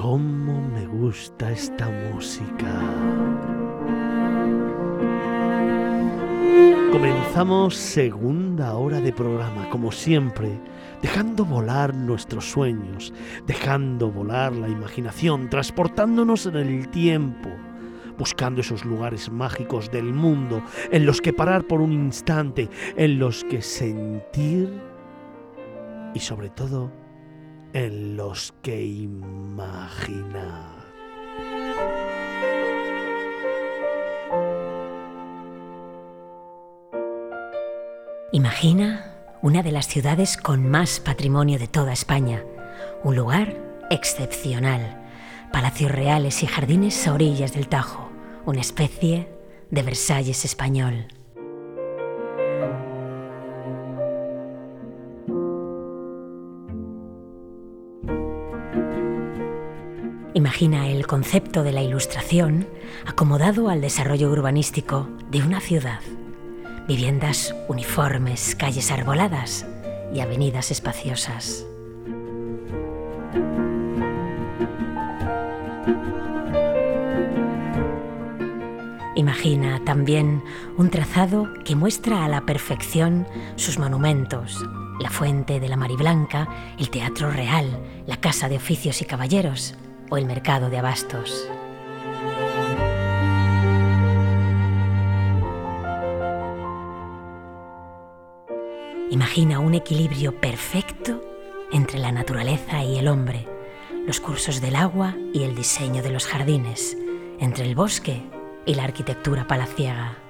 ¿cómo me gusta esta música? Comenzamos segunda hora de programa, como siempre, dejando volar nuestros sueños, dejando volar la imaginación, transportándonos en el tiempo, buscando esos lugares mágicos del mundo en los que parar por un instante, en los que sentir y sobre todo en los que imaginar. Imagina una de las ciudades con más patrimonio de toda España, un lugar excepcional, palacios reales y jardines a orillas del Tajo, una especie de Versalles español. Imagina el concepto de la ilustración acomodado al desarrollo urbanístico de una ciudad. Viviendas uniformes, calles arboladas y avenidas espaciosas. Imagina también un trazado que muestra a la perfección sus monumentos, la fuente de la Mariblanca, el Teatro Real, la Casa de Oficios y Caballeros, o el mercado de abastos. Imagina un equilibrio perfecto entre la naturaleza y el hombre, los cursos del agua y el diseño de los jardines, entre el bosque y la arquitectura palaciega.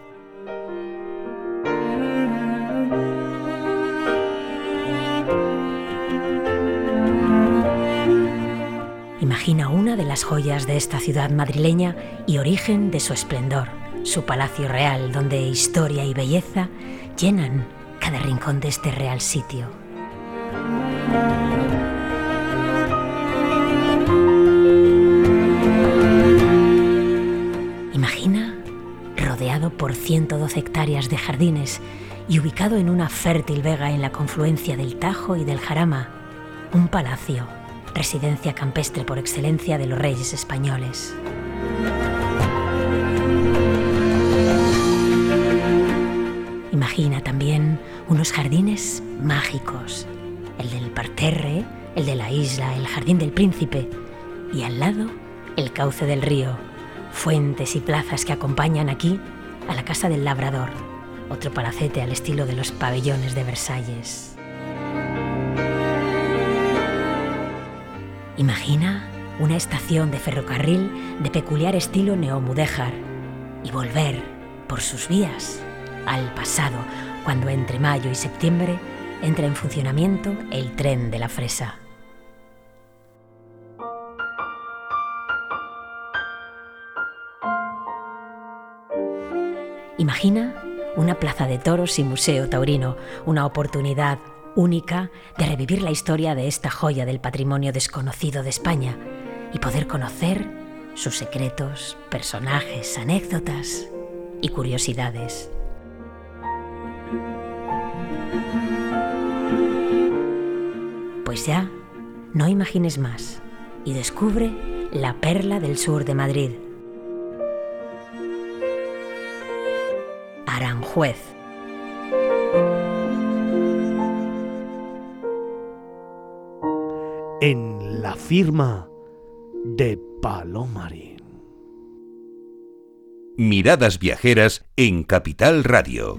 Imagina una de las joyas de esta ciudad madrileña y origen de su esplendor, su palacio real, donde historia y belleza llenan cada rincón de este real sitio. Imagina rodeado por 112 hectáreas de jardines y ubicado en una fértil vega en la confluencia del Tajo y del Jarama, un palacio residencia campestre por excelencia de los reyes españoles. Imagina también unos jardines mágicos, el del parterre, el de la isla, el jardín del príncipe y al lado el cauce del río, fuentes y plazas que acompañan aquí a la casa del labrador, otro palacete al estilo de los pabellones de Versalles. Imagina una estación de ferrocarril de peculiar estilo neomudéjar y volver por sus vías al pasado, cuando entre mayo y septiembre entra en funcionamiento el tren de la fresa. Imagina una plaza de toros y museo taurino, una oportunidad única de revivir la historia de esta joya del patrimonio desconocido de España y poder conocer sus secretos, personajes, anécdotas y curiosidades. Pues ya, no imagines más y descubre la perla del sur de Madrid. Aranjuez. En la firma de Palomarín. Miradas viajeras en Capital Radio.